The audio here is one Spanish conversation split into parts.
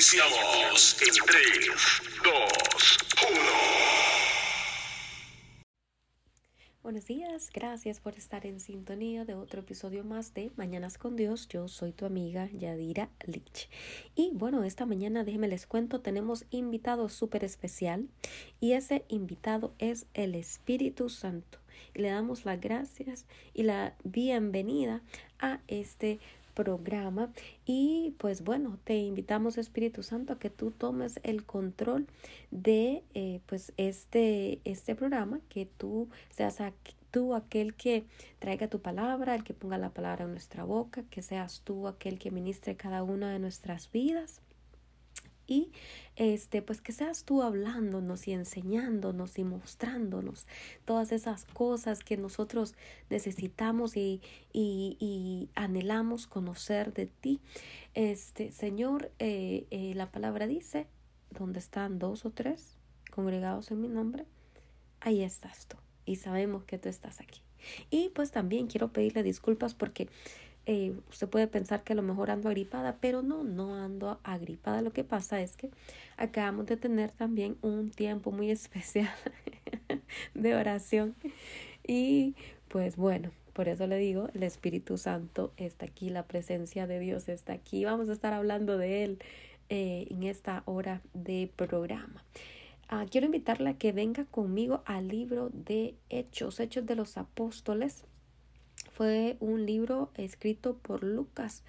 Iniciamos en 3, 2, 1. Buenos días, gracias por estar en sintonía de otro episodio más de Mañanas con Dios. Yo soy tu amiga Yadira Lich. Y bueno, esta mañana déjenme les cuento, tenemos invitado súper especial y ese invitado es el Espíritu Santo. Y le damos las gracias y la bienvenida a este programa y pues bueno te invitamos Espíritu Santo a que tú tomes el control de eh, pues este este programa que tú seas tú aquel que traiga tu palabra el que ponga la palabra en nuestra boca que seas tú aquel que ministre cada una de nuestras vidas y este pues que seas tú hablándonos y enseñándonos y mostrándonos todas esas cosas que nosotros necesitamos y, y, anhelamos conocer de ti. Este Señor eh, eh, la palabra dice donde están dos o tres congregados en mi nombre ahí estás tú y sabemos que tú estás aquí. Y pues también quiero pedirle disculpas porque eh, usted puede pensar que a lo mejor ando agripada, pero no, no ando agripada. Lo que pasa es que acabamos de tener también un tiempo muy especial de oración. Y pues bueno, por eso le digo, el Espíritu Santo está aquí, la presencia de Dios está aquí. Vamos a estar hablando de Él eh, en esta hora de programa. Ah, quiero invitarla a que venga conmigo al libro de Hechos, Hechos de los Apóstoles fue un libro escrito por Lucas,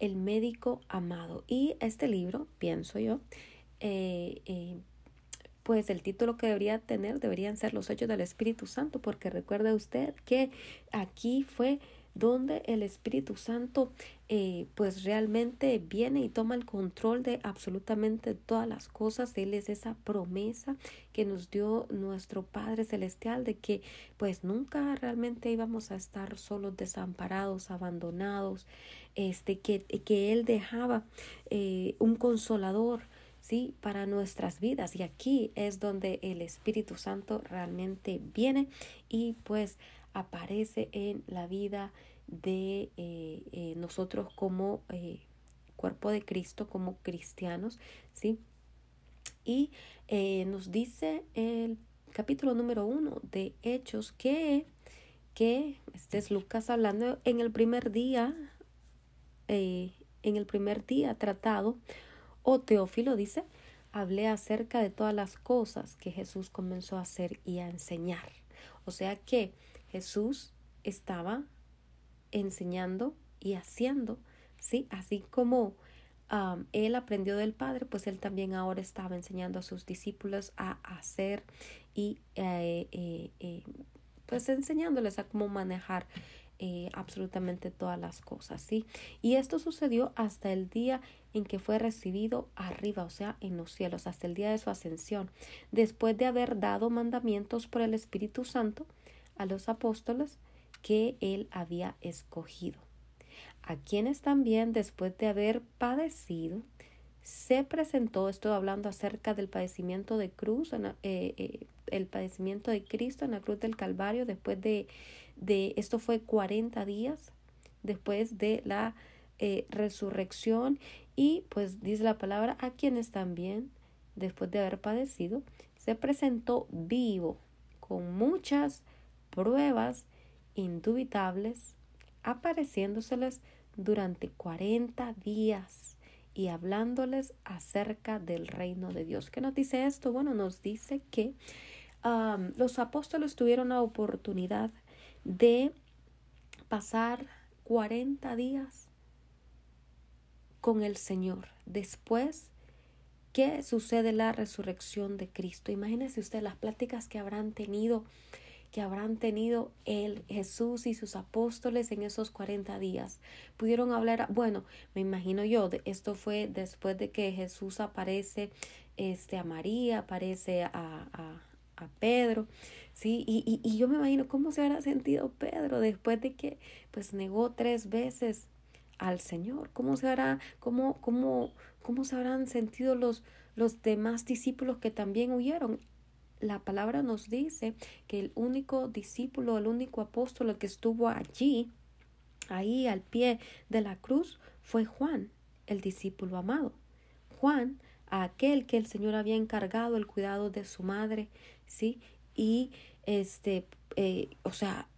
el médico amado. Y este libro, pienso yo, eh, eh, pues el título que debería tener deberían ser los hechos del Espíritu Santo, porque recuerde usted que aquí fue donde el Espíritu Santo eh, pues realmente viene y toma el control de absolutamente todas las cosas. Él es esa promesa que nos dio nuestro Padre Celestial de que pues nunca realmente íbamos a estar solos, desamparados, abandonados, este, que, que Él dejaba eh, un consolador. ¿sí? para nuestras vidas y aquí es donde el Espíritu Santo realmente viene y pues aparece en la vida de eh, eh, nosotros como eh, cuerpo de Cristo, como cristianos, ¿sí? Y nos dice el capítulo número uno de Hechos que, que este es Lucas hablando en el primer día, en el primer día tratado, o Teófilo dice, hablé acerca de todas las cosas que Jesús comenzó a hacer y a enseñar. O sea que Jesús estaba enseñando y haciendo, ¿sí? Así como él aprendió del Padre, pues él también ahora estaba enseñando a sus discípulos a hacer y eh, eh, eh, pues enseñándoles a cómo manejar absolutamente todas las cosas, ¿sí? Y esto sucedió hasta el día en que fue recibido arriba, o sea, en los cielos, hasta el día de su ascensión, después de haber dado mandamientos por el Espíritu Santo a los apóstoles que él había escogido, a quienes también después de haber padecido, se presentó, estoy hablando acerca del padecimiento de cruz, eh, eh, el padecimiento de Cristo en la cruz del Calvario, después de, de esto fue 40 días después de la eh, resurrección y pues dice la palabra a quienes también después de haber padecido se presentó vivo con muchas pruebas indubitables, apareciéndoseles durante cuarenta días y hablándoles acerca del reino de Dios. ¿Qué nos dice esto? Bueno, nos dice que los apóstoles tuvieron la oportunidad de pasar cuarenta días con el Señor. Después ¿Qué sucede la resurrección de Cristo? Imagínese usted las pláticas que habrán tenido que habrán tenido el Jesús y sus apóstoles en esos 40 días. Pudieron hablar, bueno, me imagino yo, esto fue después de que Jesús aparece este, a María, aparece a, a, a Pedro, ¿sí? Y, y, y, yo me imagino cómo se habrá sentido Pedro después de que pues negó tres veces al Señor. ¿Cómo se hará, cómo, cómo, cómo se habrán sentido los, los demás discípulos que también huyeron? La palabra nos dice que el único discípulo, el único apóstol que estuvo allí, ahí al pie de la cruz, fue Juan, el discípulo amado. Juan aquel que el Señor había encargado el cuidado de su madre, ¿sí? Y este, eh, o sea,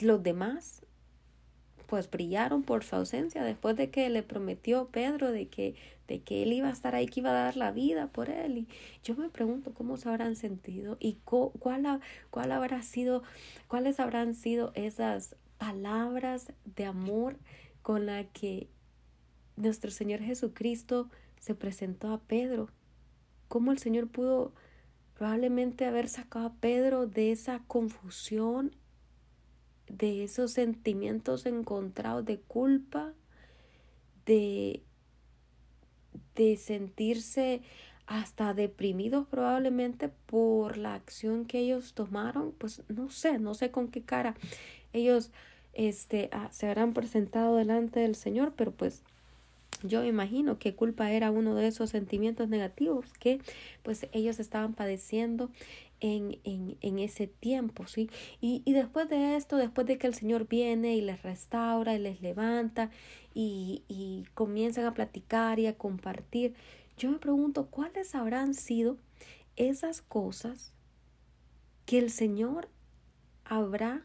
los demás pues brillaron por su ausencia después de que le prometió Pedro de que, de que él iba a estar ahí, que iba a dar la vida por él. Y yo me pregunto cómo se habrán sentido y cuál, cuál habrá sido, cuáles habrán sido esas palabras de amor con la que nuestro Señor Jesucristo se presentó a Pedro. Cómo el Señor pudo probablemente haber sacado a Pedro de esa confusión de esos sentimientos encontrados de culpa, de, de sentirse hasta deprimidos probablemente por la acción que ellos tomaron, pues no sé, no sé con qué cara ellos este, ah, se habrán presentado delante del Señor, pero pues yo imagino que culpa era uno de esos sentimientos negativos que pues ellos estaban padeciendo en, en, en ese tiempo, ¿sí? Y, y, después de esto, después de que el Señor viene y les restaura y les levanta y, y comienzan a platicar y a compartir, yo me pregunto cuáles habrán sido esas cosas que el Señor habrá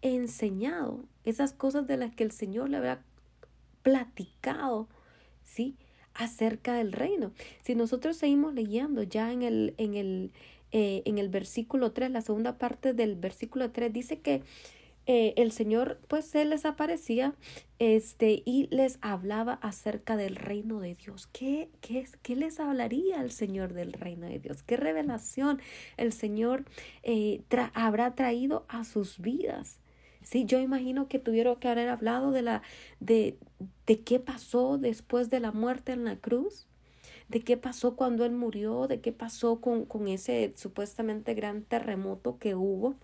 enseñado, esas cosas de las que el Señor le habrá platicado, ¿sí? acerca del reino. Si nosotros seguimos leyendo ya en el, en el, eh, en el versículo 3, la segunda parte del versículo 3 dice que eh, el Señor pues se les aparecía este, y les hablaba acerca del reino de Dios. ¿Qué, qué, qué les hablaría el Señor del reino de Dios? ¿Qué revelación el Señor eh, habrá traído a sus vidas? Sí, yo imagino que tuvieron que haber hablado de la de, de qué pasó después de la muerte en la cruz de qué pasó cuando él murió, de qué pasó con, con ese supuestamente gran terremoto que hubo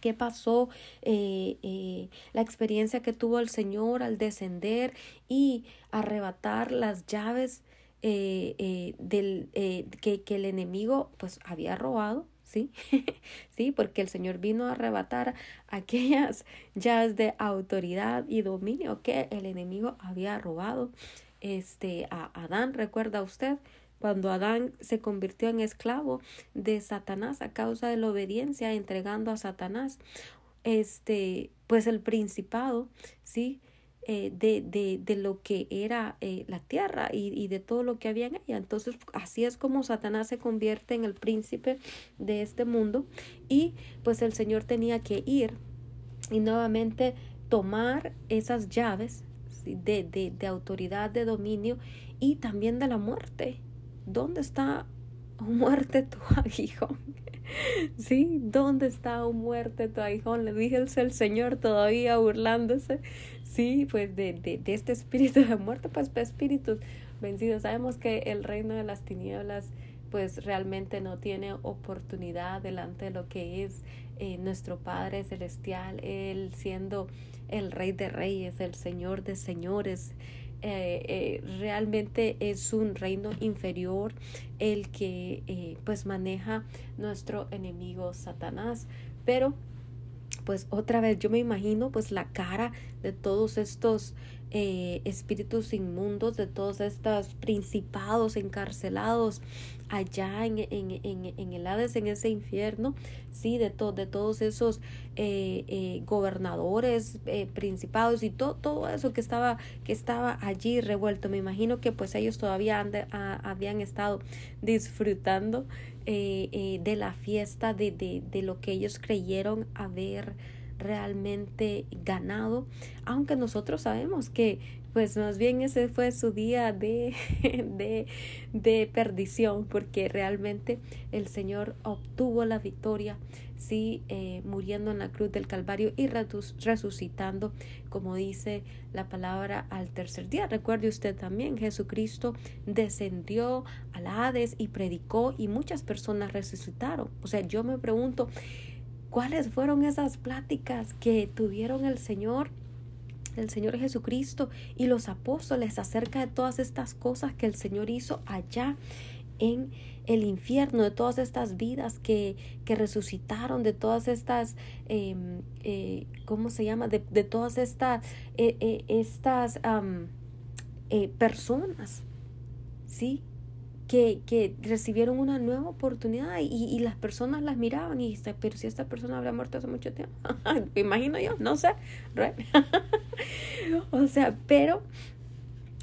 qué pasó, eh, eh, la experiencia que tuvo el Señor al descender y arrebatar las llaves eh, del, que, que, el enemigo pues había robado, ¿sí? sí, porque el Señor vino a arrebatar aquellas llaves de autoridad y dominio que el enemigo había robado este, a Adán, recuerda usted, cuando Adán se convirtió en esclavo de Satanás a causa de la obediencia, entregando a Satanás, este, pues el principado, sí, eh, de, de, de, lo que era eh, la tierra y, y, de todo lo que había en ella. Entonces, así es como Satanás se convierte en el príncipe de este mundo y pues el Señor tenía que ir y nuevamente tomar esas llaves de, de, de autoridad, de dominio y también de la muerte. ¿Dónde está muerte tu aguijón? ¿Sí? ¿Dónde está muerte tu aguijón? Le dije el Señor todavía burlándose. Sí, pues de, de, de este espíritu de muerte, pues, pues espíritus vencidos. Sabemos que el reino de las tinieblas pues realmente no tiene oportunidad delante de lo que es eh, nuestro Padre Celestial, Él siendo el Rey de Reyes, el Señor de Señores. Eh, eh, realmente es un reino inferior el que pues maneja nuestro enemigo Satanás pero pues otra vez yo me imagino pues la cara de todos estos eh, espíritus inmundos, de todos estos principados encarcelados allá en, en, en, en el Hades, en ese infierno, sí, de, to, de todos esos eh, eh, gobernadores, principados y todo, todo eso que estaba, que estaba allí revuelto. Me imagino que pues ellos todavía habían estado disfrutando de la fiesta, de, de, de lo que ellos creyeron haber realmente ganado, aunque nosotros sabemos que pues más bien ese fue su día de, de, de perdición, porque realmente el Señor obtuvo la victoria, sí, eh, muriendo en la cruz del Calvario y resucitando, como dice la palabra, al tercer día. Recuerde usted también, Jesucristo descendió al Hades y predicó y muchas personas resucitaron. O sea, yo me pregunto, ¿Cuáles fueron esas pláticas que tuvieron el Señor, el Señor Jesucristo y los apóstoles acerca de todas estas cosas que el Señor hizo allá en el infierno, de todas estas vidas que, que resucitaron, de todas estas, em, eh, ¿cómo se llama? De, de todas estas, eh, eh, estas personas, ¿sí? Que, que recibieron una nueva oportunidad y, y, las personas las miraban y dice, pero si esta persona habría muerto hace mucho tiempo, me imagino yo, no sé, o sea, pero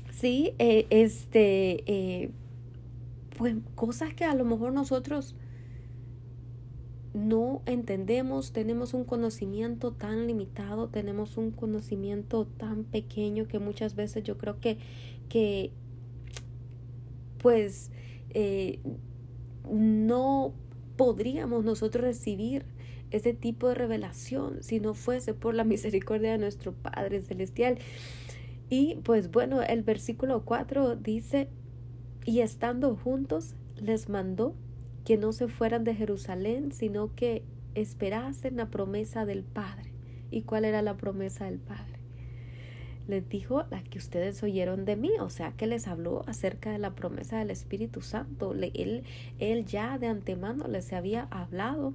sí, eh, este, eh, pues cosas que a lo mejor nosotros no entendemos, tenemos un conocimiento tan limitado, tenemos un conocimiento tan pequeño que muchas veces yo creo que, que pues eh, no podríamos nosotros recibir ese tipo de revelación si no fuese por la misericordia de nuestro Padre Celestial. Y pues bueno, el versículo 4 dice, y estando juntos, les mandó que no se fueran de Jerusalén, sino que esperasen la promesa del Padre. ¿Y cuál era la promesa del Padre? Les dijo la que ustedes oyeron de mí, o sea que les habló acerca de la promesa del Espíritu Santo. Él, él ya de antemano les había hablado,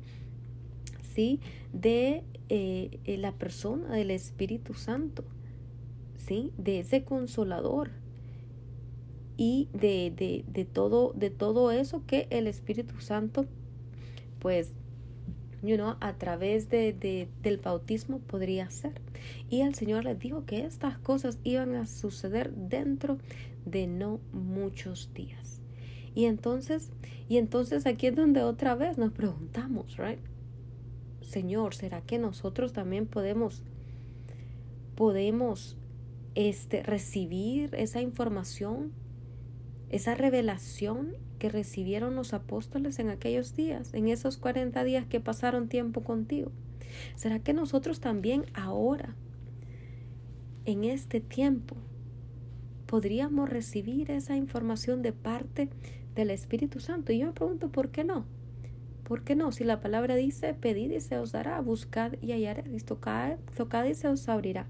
¿sí? De eh, la persona del Espíritu Santo, ¿sí? De ese consolador y de, de, de, todo, de todo eso que el Espíritu Santo, pues, you know, a través de, de, del bautismo podría hacer. Y el Señor les dijo que estas cosas iban a suceder dentro de no muchos días. Y entonces, y entonces aquí es donde otra vez nos preguntamos, right? Señor, ¿será que nosotros también podemos podemos este recibir esa información esa revelación que recibieron los apóstoles en aquellos días, en esos 40 días que pasaron tiempo contigo? ¿Será que nosotros también ahora, en este tiempo, podríamos recibir esa información de parte del Espíritu Santo? Y yo me pregunto, ¿por qué no? ¿Por qué no? Si la palabra dice, pedid y se os dará, buscad y hallaréis, tocad, tocad y se os abrirá.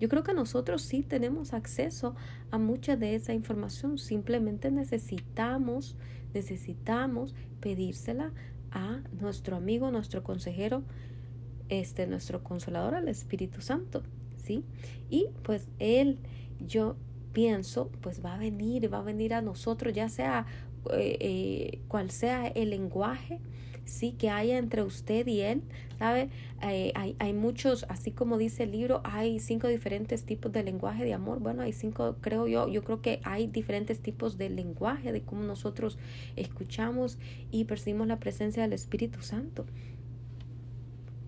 Yo creo que nosotros sí tenemos acceso a mucha de esa información. Simplemente necesitamos, necesitamos pedírsela a nuestro amigo, nuestro consejero, este, nuestro consolador, al Espíritu Santo, ¿sí? Y pues Él, yo pienso, pues va a venir, va a venir a nosotros, ya sea eh, eh, cual sea el lenguaje, sí que haya entre usted y él, ¿sabe? Eh, hay, hay, muchos, así como dice el libro, hay cinco diferentes tipos de lenguaje de amor. Bueno, hay cinco, creo yo, yo creo que hay diferentes tipos de lenguaje, de cómo nosotros escuchamos y percibimos la presencia del Espíritu Santo.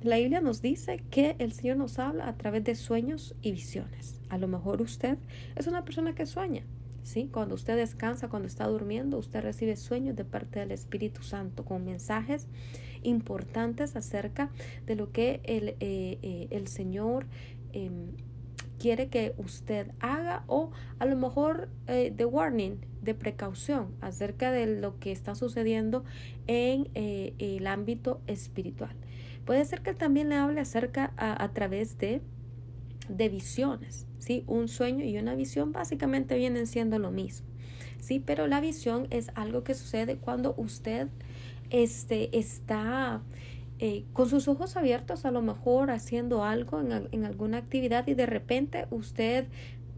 La Biblia nos dice que el Señor nos habla a través de sueños y visiones. A lo mejor usted es una persona que sueña, ¿sí? Cuando usted descansa, cuando está durmiendo, usted recibe sueños de parte del Espíritu Santo con mensajes importantes acerca de lo que el, eh, eh, el Señor em, quiere que usted haga o a lo mejor eh, de warning, de precaución acerca de lo que está sucediendo en el ámbito espiritual. Puede ser que también le hable acerca a, a través de de visiones, ¿sí? Un sueño y una visión básicamente vienen siendo lo mismo, ¿sí? Pero la visión es algo que sucede cuando usted este, está eh, con sus ojos abiertos, a lo mejor haciendo algo en, en alguna actividad y de repente usted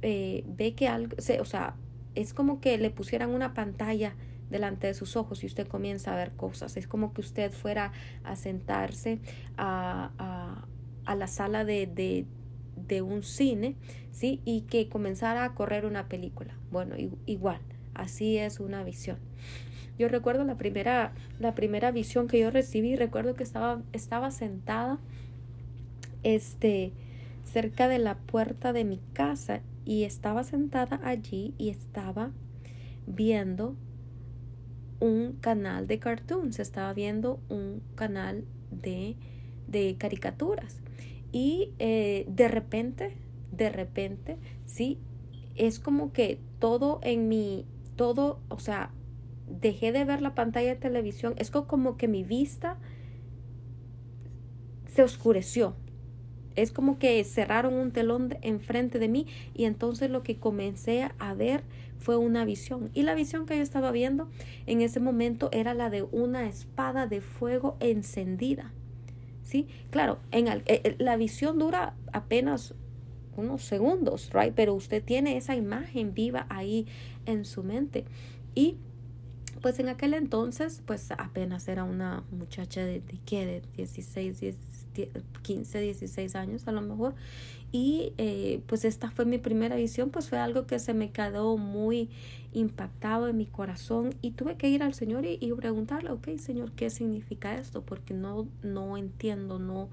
eh, ve que algo, o sea, es como que le pusieran una pantalla delante de sus ojos y usted comienza a ver cosas. Es como que usted fuera a sentarse a, a, a la sala de, de, de un cine, ¿sí? Y que comenzara a correr una película. Bueno, igual, así es una visión. Yo recuerdo la primera, la primera visión que yo recibí, recuerdo que estaba, estaba sentada este, cerca de la puerta de mi casa y estaba sentada allí y estaba viendo un canal de cartoons, estaba viendo un canal de, de caricaturas. Y eh, de repente, de repente, sí, es como que todo en mi, todo, o sea, dejé de ver la pantalla de televisión, es como que mi vista se oscureció. Es como que cerraron un telón enfrente de mí y entonces lo que comencé a ver fue una visión. Y la visión que yo estaba viendo en ese momento era la de una espada de fuego encendida. ¿Sí? Claro, en eh, eh, la visión dura apenas unos segundos, right? Pero usted tiene esa imagen viva ahí en su mente. Y pues en aquel entonces, pues apenas era una muchacha de, de. De 16, 10, 15, 16 años a lo mejor. Y eh, pues esta fue mi primera visión, pues fue algo que se me quedó muy impactado en mi corazón y tuve que ir al Señor y, preguntarle, ok, Señor, ¿qué significa esto? Porque no, no entiendo, no,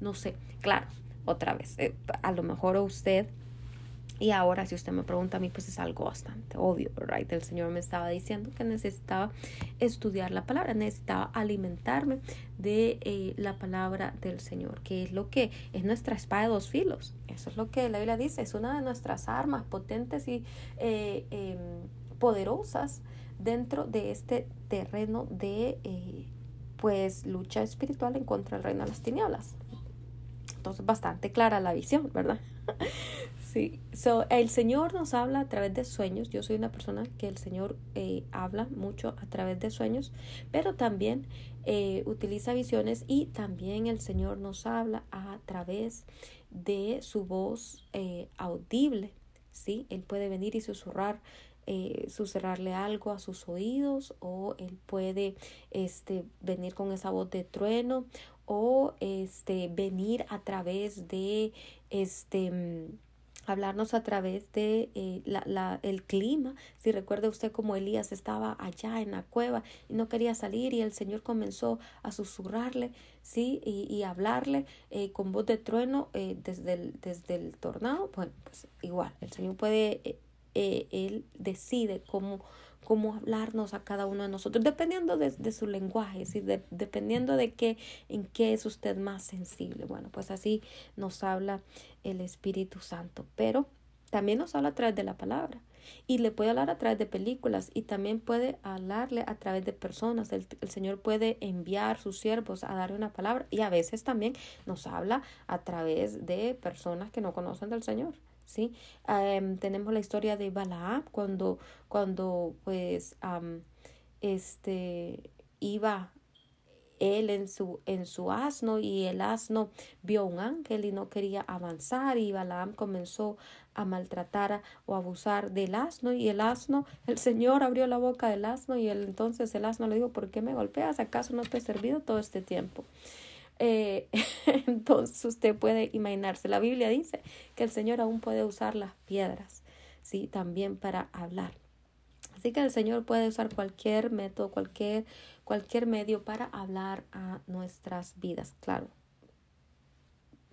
no sé. Claro, otra vez, eh, a lo mejor usted y ahora, si usted me pregunta a mí, pues es algo bastante obvio, right? El Señor me estaba diciendo que necesitaba estudiar la palabra, necesitaba alimentarme de eh, la palabra del Señor, que es lo que es nuestra espada de dos filos. Eso es lo que la Biblia dice, es una de nuestras armas potentes y eh, em, poderosas dentro de este terreno de eh, pues lucha espiritual en contra del reino de las tinieblas. Entonces, bastante clara la visión, ¿verdad? Sí, so, el Señor nos habla a través de sueños. Yo soy una persona que el Señor eh, habla mucho a través de sueños, pero también eh, utiliza visiones y también el Señor nos habla a través de su voz audible. ¿sí? Él puede venir y susurrar eh, susurrarle algo a sus oídos o él puede este venir con esa voz de trueno o este venir a través de este mm, hablarnos a través de eh, la, la, el clima. Si recuerda usted como Elías estaba allá en la cueva y no quería salir y el Señor comenzó a susurrarle, ¿sí? Y, y hablarle eh, con voz de trueno eh, desde, el, desde el tornado. Bueno, pues igual, el Señor puede, Él decide cómo cómo hablarnos a cada uno de nosotros, dependiendo de, de su lenguaje, ¿sí? dependiendo de qué, en qué es usted más sensible. Bueno, pues así nos habla el Espíritu Santo, pero también nos habla a través de la palabra y le puede hablar a través de películas y también puede hablarle a través de personas. El, el, Señor puede enviar sus siervos a darle una palabra y a veces también nos habla a través de personas que no conocen del Señor. ¿Sí? tenemos la historia de Balaam cuando, cuando pues este iba él en su, en su asno y el asno vio un ángel y no quería avanzar y Balaam comenzó a maltratar o abusar del asno y el asno, el Señor abrió la boca del asno y el, entonces el asno le dijo, ¿por qué me golpeas? ¿Acaso no te he servido todo este tiempo? Eh, entonces usted puede imaginarse, la Biblia dice que el Señor aún puede usar las piedras, ¿sí? También para hablar. Así que el Señor puede usar cualquier método, cualquier, cualquier medio para hablar a nuestras vidas. Claro,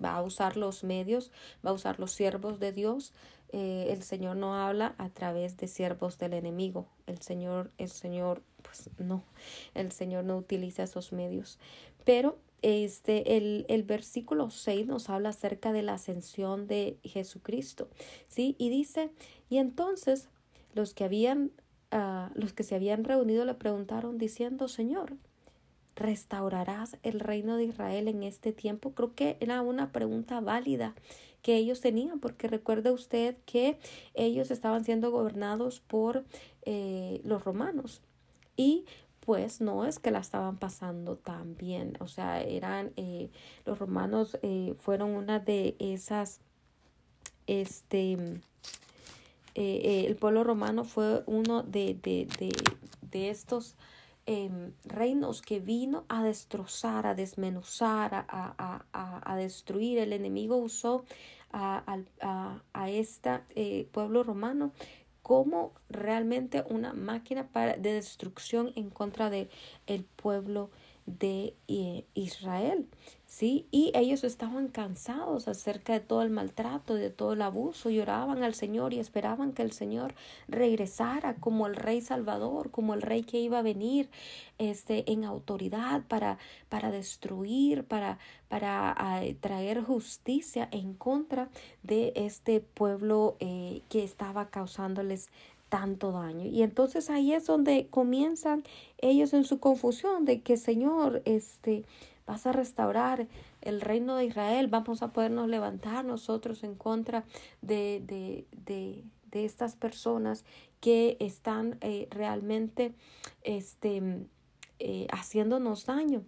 va a usar los medios, va a usar los siervos de Dios. Eh, el Señor no habla a través de siervos del enemigo. El Señor, el Señor, pues no, el Señor no utiliza esos medios. Pero este, el, el, versículo 6 nos habla acerca de la ascensión de Jesucristo, ¿sí? Y dice, y entonces los que habían, uh, los que se habían reunido le preguntaron diciendo, Señor, ¿restaurarás el reino de Israel en este tiempo? Creo que era una pregunta válida que ellos tenían, porque recuerde usted que ellos estaban siendo gobernados por eh, los romanos. Y pues no es que la estaban pasando tan bien. O sea, eran eh, los romanos eh, fueron una de esas, este, eh, el pueblo romano fue uno de, de, de, de estos em, reinos que vino a destrozar, a desmenuzar, a, a, a, a destruir. El enemigo usó a, a, a este pueblo romano como realmente una máquina para, de destrucción en contra del el pueblo de eh, Israel. ¿sí? Y ellos estaban cansados acerca de todo el maltrato, de todo el abuso, y oraban al Señor y esperaban que el Señor regresara como el Rey Salvador, como el Rey que iba a venir este, en autoridad para, para destruir, para, para traer justicia en contra de este pueblo eh, que estaba causándoles tanto daño. Y entonces ahí es donde comienzan ellos en su confusión de que Señor, este, vas a restaurar el reino de Israel, vamos a podernos levantar nosotros en contra de, de, de, de estas personas que están eh, realmente este, eh, haciéndonos daño.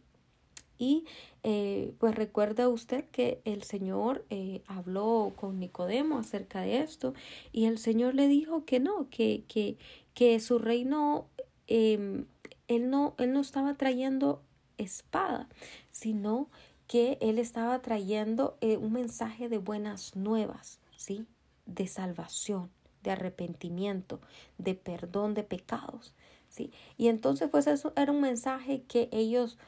Y eh, pues recuerda usted que el Señor eh, habló con Nicodemo acerca de esto y el Señor le dijo que no, que, que, que su reino, em, él, no, él no estaba trayendo espada, sino que él estaba trayendo eh, un mensaje de buenas nuevas, ¿sí? De salvación, de arrepentimiento, de perdón de pecados, ¿sí? Y entonces, pues eso era un mensaje que ellos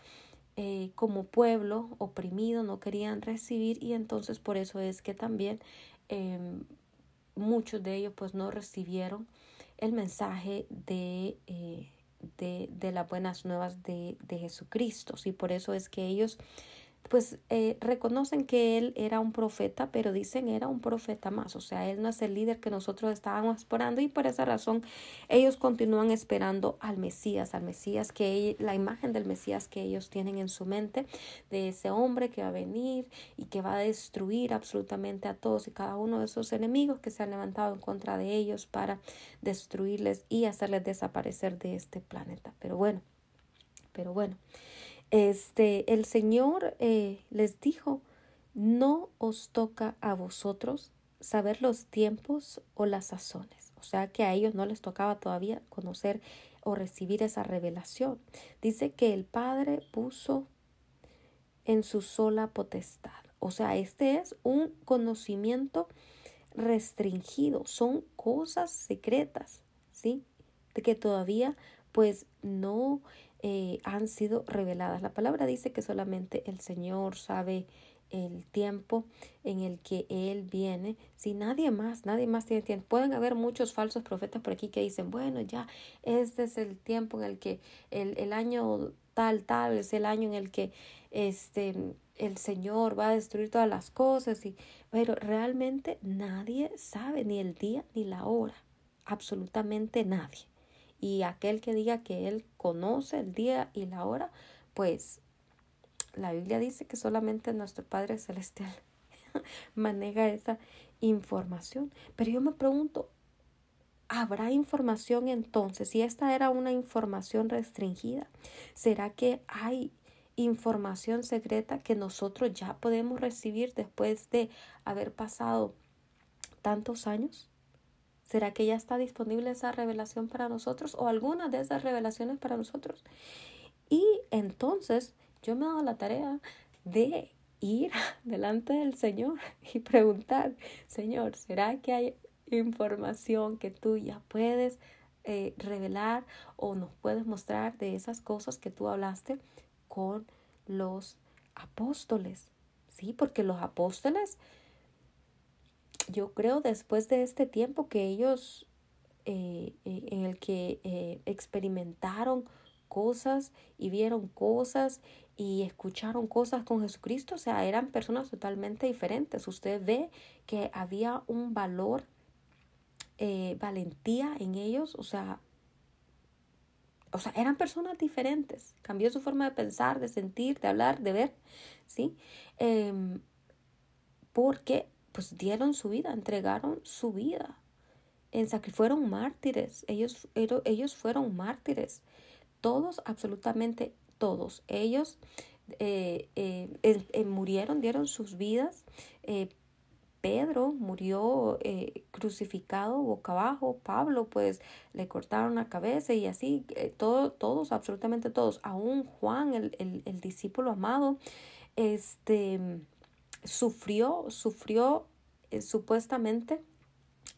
eh, como pueblo oprimido no querían recibir y entonces por eso es que también em, muchos de ellos pues no recibieron el mensaje de, eh, de, de, las buenas nuevas de, de Jesucristo. Y por eso es que ellos pues eh, reconocen que él era un profeta, pero dicen era un profeta más, o sea, él no es el líder que nosotros estábamos esperando y por esa razón ellos continúan esperando al Mesías, al Mesías que la imagen del Mesías que ellos tienen en su mente, de ese hombre que va a venir y que va a destruir absolutamente a todos y cada uno de esos enemigos que se han levantado en contra de ellos para destruirles y hacerles desaparecer de este planeta. Pero bueno, pero bueno. Este, el Señor eh, les dijo, no os toca a vosotros saber los tiempos o las sazones. O sea que a ellos no les tocaba todavía conocer o recibir esa revelación. Dice que el Padre puso en su sola potestad. O sea, este es un conocimiento restringido, son cosas secretas, ¿sí? De que todavía pues no eh, han sido reveladas. La palabra dice que solamente el Señor sabe el tiempo en el que Él viene. Si nadie más, nadie más tiene tiempo. Pueden haber muchos falsos profetas por aquí que dicen, bueno, ya este es el tiempo en el que el, el año tal, tal, es el año en el que este el Señor va a destruir todas las cosas. Y, pero realmente nadie sabe ni el día ni la hora. Absolutamente nadie y aquel que diga que él conoce el día y la hora, pues la Biblia dice que solamente nuestro Padre Celestial maneja esa información. Pero yo me pregunto, ¿habrá información entonces? Si esta era una información restringida, ¿será que hay información secreta que nosotros ya podemos recibir después de haber pasado tantos años? ¿Será que ya está disponible esa revelación para nosotros o alguna de esas revelaciones para nosotros? Y entonces yo me he dado la tarea de ir delante del Señor y preguntar, Señor, ¿será que hay información que tú ya puedes eh, revelar o nos puedes mostrar de esas cosas que tú hablaste con los apóstoles? Sí, porque los apóstoles yo creo después de este tiempo que ellos, eh, eh, en el que eh, experimentaron cosas y vieron cosas y escucharon cosas con Jesucristo, o sea, eran personas totalmente diferentes. Usted ve que había un valor, valentía en ellos, o sea, o sea, eran personas diferentes. Cambió su forma de pensar, de sentir, de hablar, de ver, ¿sí? Em, porque pues dieron su vida, entregaron su vida. En fueron mártires, ellos, ellos fueron mártires. Todos, absolutamente todos. Ellos eh, eh, eh, murieron, dieron sus vidas. Pedro murió crucificado boca abajo, Pablo pues le cortaron la cabeza y así, todo, todos, absolutamente todos, aún Juan, el, el, el discípulo amado, este, sufrió, sufrió eh, supuestamente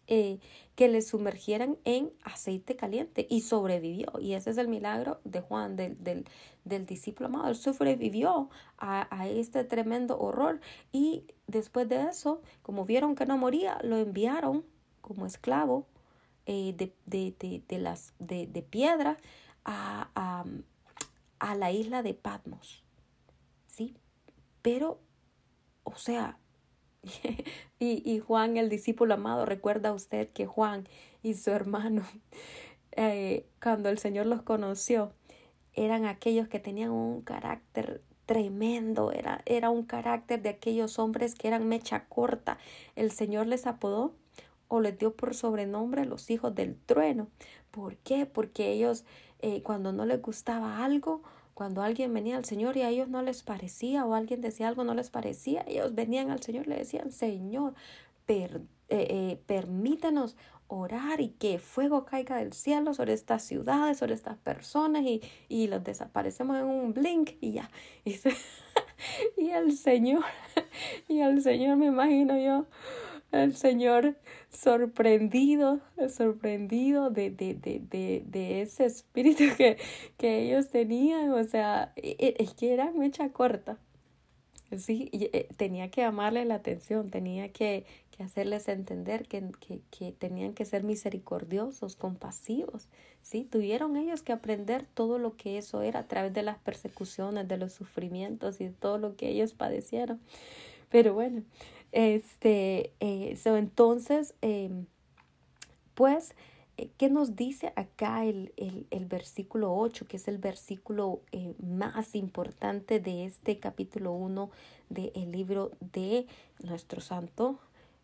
eh, que le sumergieran en aceite caliente y sobrevivió. Y ese es el milagro de Juan, del, del, del discípulo amado. Él sobrevivió a, a, este tremendo horror y después de eso, como vieron que no moría, lo enviaron como esclavo eh, de, de, de, de, las, de, de piedra a, a, a la isla de Patmos. ¿Sí? Pero, o sea, y, y, Juan, el discípulo amado, recuerda usted que Juan y su hermano, eh, cuando el Señor los conoció, eran aquellos que tenían un carácter tremendo, era, era un carácter de aquellos hombres que eran mecha corta. El Señor les apodó o les dio por sobrenombre los hijos del trueno. ¿Por qué? Porque ellos eh, cuando no les gustaba algo, cuando alguien venía al Señor y a ellos no les parecía o alguien decía algo no les parecía, ellos venían al Señor y le decían, Señor, per, eh, eh, permítenos orar y que fuego caiga del cielo sobre estas ciudades, sobre estas personas y, y los desaparecemos en un blink y ya. Y, y el Señor, y el Señor me imagino yo, el Señor sorprendido, sorprendido de, de, de, de, de ese espíritu que, que ellos tenían, o sea, e, e, es que era mecha corta. Sí, eh, tenía que llamarle la atención, tenía que, que hacerles entender que, que, que, tenían que ser misericordiosos, compasivos. ¿sí? Tuvieron ellos que aprender todo lo que eso era a través de las persecuciones, de los sufrimientos y todo lo que ellos padecieron. Pero bueno, este, eh, entonces, eh, pues, eh, ¿qué nos dice acá el, el, el, versículo 8, que es el versículo eh, más importante de este capítulo 1 del libro de nuestro Santo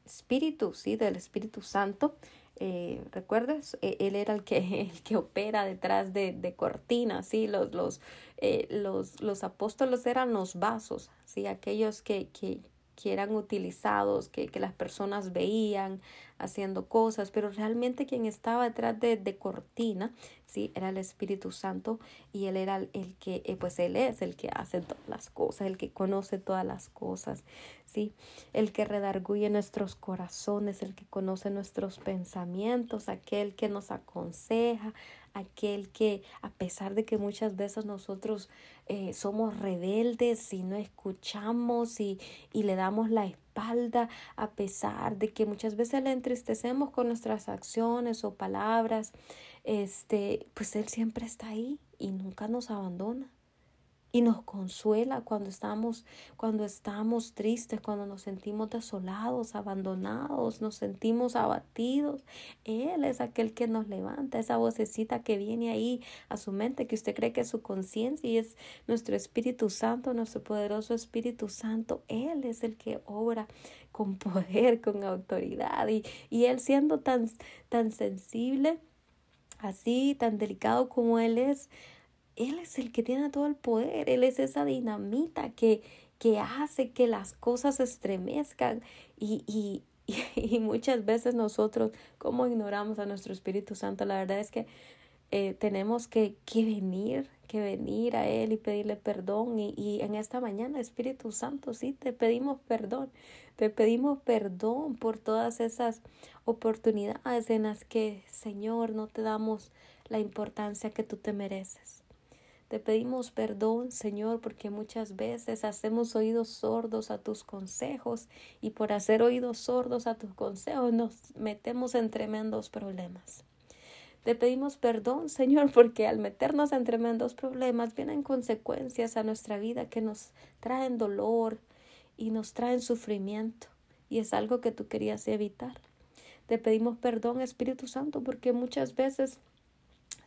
Espíritu, ¿sí? Del Espíritu Santo. Eh, ¿Recuerdas? E, él era el que, que opera detrás de, de cortinas, ¿sí? Los, los, eh, los, los apóstoles eran los vasos, ¿sí? Aquellos que, que, que eran utilizados, que, que las personas veían, haciendo cosas, pero realmente quien estaba detrás de, de cortina, sí, era el Espíritu Santo y él era el que, eh, pues él es el que hace todas las cosas, el que conoce todas las cosas, sí, el que redarguye nuestros corazones, el que conoce nuestros pensamientos, aquel que nos aconseja, aquel que a pesar de que muchas veces nosotros eh, somos rebeldes y no escuchamos y, y le damos la espalda, a pesar de que muchas veces le entristecemos con nuestras acciones o palabras, este, pues Él siempre está ahí y nunca nos abandona y nos consuela cuando estamos cuando estamos tristes, cuando nos sentimos desolados, abandonados, nos sentimos abatidos. Él es aquel que nos levanta, esa vocecita que viene ahí a su mente, que usted cree que es su conciencia y es nuestro Espíritu Santo, nuestro poderoso Espíritu Santo. Él es el que obra con poder, con autoridad y, y él siendo tan tan sensible, así, tan delicado como él es, él es el que tiene todo el poder, Él es esa dinamita que, que hace que las cosas se estremezcan y, y, y, muchas veces nosotros, como ignoramos a nuestro Espíritu Santo, la verdad es que eh, tenemos que, que venir, que venir a Él y pedirle perdón. Y, y en esta mañana, Espíritu Santo, sí, te pedimos perdón. Te pedimos perdón por todas esas oportunidades en las que, Señor, no te damos la importancia que tú te mereces. Te pedimos perdón, Señor, porque muchas veces hacemos oídos sordos a tus consejos y por hacer oídos sordos a tus consejos nos metemos en tremendos problemas. Te pedimos perdón, Señor, porque al meternos en tremendos problemas vienen consecuencias a nuestra vida que nos traen dolor y nos traen sufrimiento y es algo que tú querías evitar. Te pedimos perdón, Espíritu Santo, porque muchas veces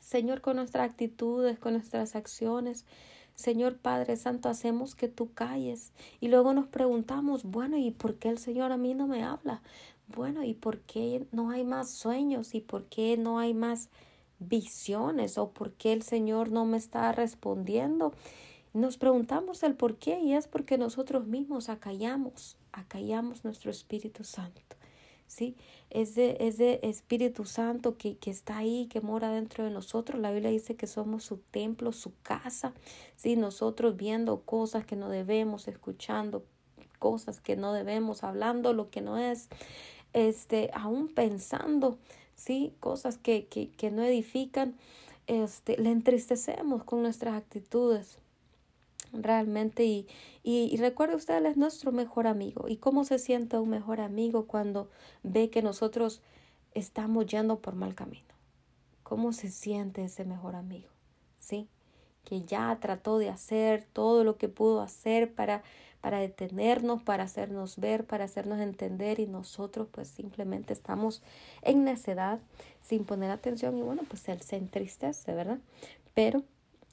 Señor, con nuestras actitudes, con nuestras acciones. Señor Padre Santo, hacemos que tú calles. Y luego nos preguntamos, bueno, ¿y por qué el Señor a mí no me habla? Bueno, ¿y por qué no hay más sueños? ¿Y por qué no hay más visiones? ¿O por qué el Señor no me está respondiendo? Nos preguntamos el por qué y es porque nosotros mismos acallamos, acallamos nuestro Espíritu Santo. ¿Sí? Ese, ese Espíritu Santo que, que está ahí, que mora dentro de nosotros. La Biblia dice que somos su templo, su casa, ¿sí? Nosotros viendo cosas que no debemos, escuchando cosas que no debemos, hablando lo que no es, este, aún pensando, ¿sí? Cosas que, que, que no edifican, este, le entristecemos con nuestras actitudes realmente y, y, recuerde usted, él es nuestro mejor amigo. ¿Y cómo se siente un mejor amigo cuando ve que nosotros estamos yendo por mal camino? ¿Cómo se siente ese mejor amigo? ¿Sí? Que ya trató de hacer todo lo que pudo hacer para, para detenernos, para hacernos ver, para hacernos entender y nosotros pues simplemente estamos en necedad sin poner atención y bueno, pues él se entristece, ¿verdad? Pero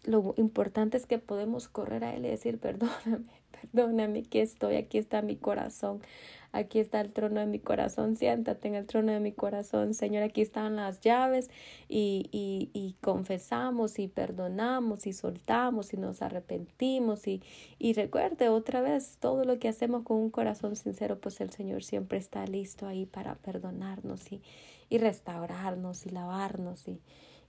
lo importante es que podemos correr a Él y decir, perdóname, perdóname, aquí estoy, aquí está mi corazón, aquí está el trono de mi corazón, siéntate en el trono de mi corazón, Señor, aquí están las llaves y, y, y confesamos y perdonamos y soltamos y nos arrepentimos y, y recuerde otra vez todo lo que hacemos con un corazón sincero, pues el Señor siempre está listo ahí para perdonarnos y, y restaurarnos y lavarnos y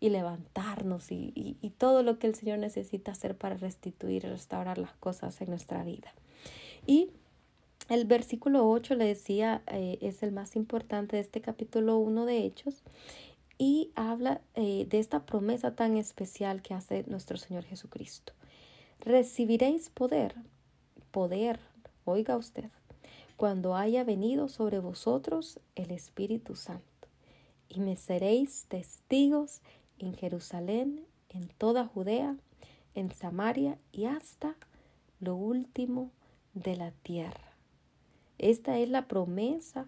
y levantarnos y, todo lo que el Señor necesita hacer para restituir y restaurar las cosas en nuestra vida. Y el versículo 8 le decía, eh, es el más importante de este capítulo 1 de Hechos y habla eh, de esta promesa tan especial que hace nuestro Señor Jesucristo. Recibiréis poder, poder, oiga usted, cuando haya venido sobre vosotros el Espíritu Santo, y me seréis testigos en Jerusalén, en toda Judea, en Samaria y hasta lo último de la tierra. Esta es la promesa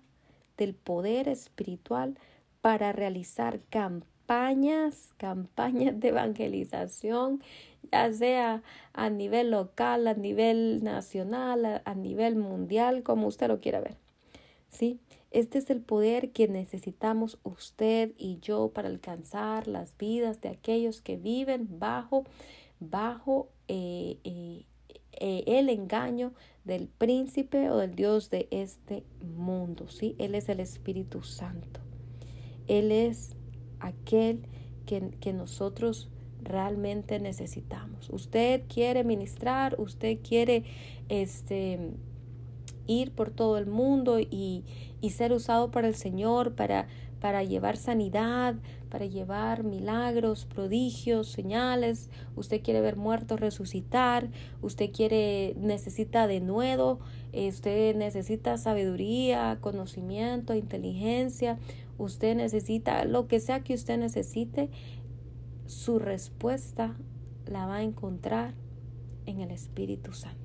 del poder espiritual para realizar campañas, campañas de evangelización, ya sea a nivel local, a nivel nacional, a, nivel mundial, como usted lo quiera ver. ¿Sí? Este es el poder que necesitamos usted y yo para alcanzar las vidas de aquellos que viven bajo, bajo eh, eh, eh, el engaño del príncipe o del Dios de este mundo. ¿sí? Él es el Espíritu Santo. Él es aquel que, que nosotros realmente necesitamos. Usted quiere ministrar, usted quiere este ir por todo el mundo y, y ser usado para el Señor, para, para llevar sanidad, para llevar milagros, prodigios, señales. Usted quiere ver muertos resucitar, usted quiere, necesita de nuevo, usted necesita sabiduría, conocimiento, inteligencia, usted necesita lo que sea que usted necesite, su respuesta la va a encontrar en el Espíritu Santo.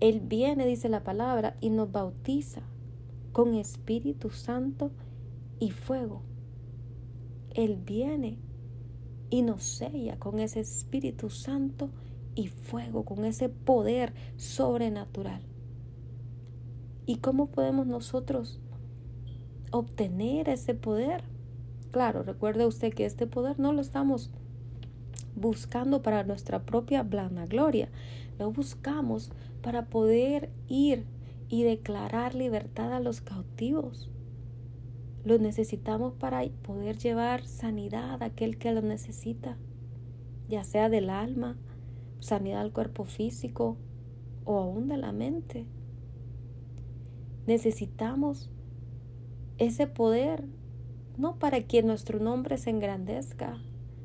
Él viene, dice la palabra, y nos bautiza con Espíritu Santo y fuego. Él viene y nos sella con ese Espíritu Santo y fuego, con ese poder sobrenatural. ¿Y cómo podemos nosotros obtener ese poder? Claro, recuerde usted que este poder no lo estamos buscando para nuestra propia blanda gloria, lo buscamos para poder ir y declarar libertad a los cautivos. Lo necesitamos para poder llevar sanidad a aquel que lo necesita, ya sea del alma, sanidad al cuerpo físico o aún de la mente. Necesitamos ese poder, no para que nuestro nombre se engrandezca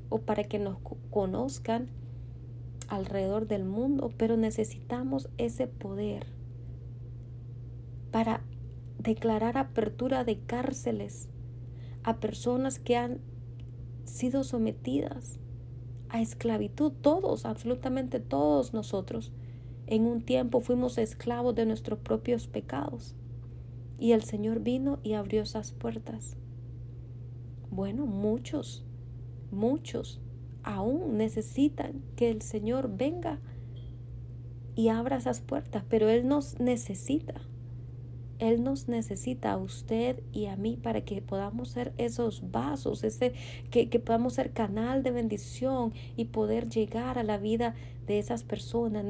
o para que nos conozcan, alrededor del mundo, pero necesitamos ese poder para declarar apertura de cárceles a personas que han sido sometidas a esclavitud. Todos, absolutamente todos nosotros, en un tiempo fuimos esclavos de nuestros propios pecados. Y el Señor vino y abrió esas puertas. Bueno, muchos, muchos aún necesitan que el Señor venga y abra esas puertas, pero Él nos necesita. Él nos necesita a usted y a mí para que podamos ser esos vasos, ese, que, que podamos ser canal de bendición y poder llegar a la vida de esas personas.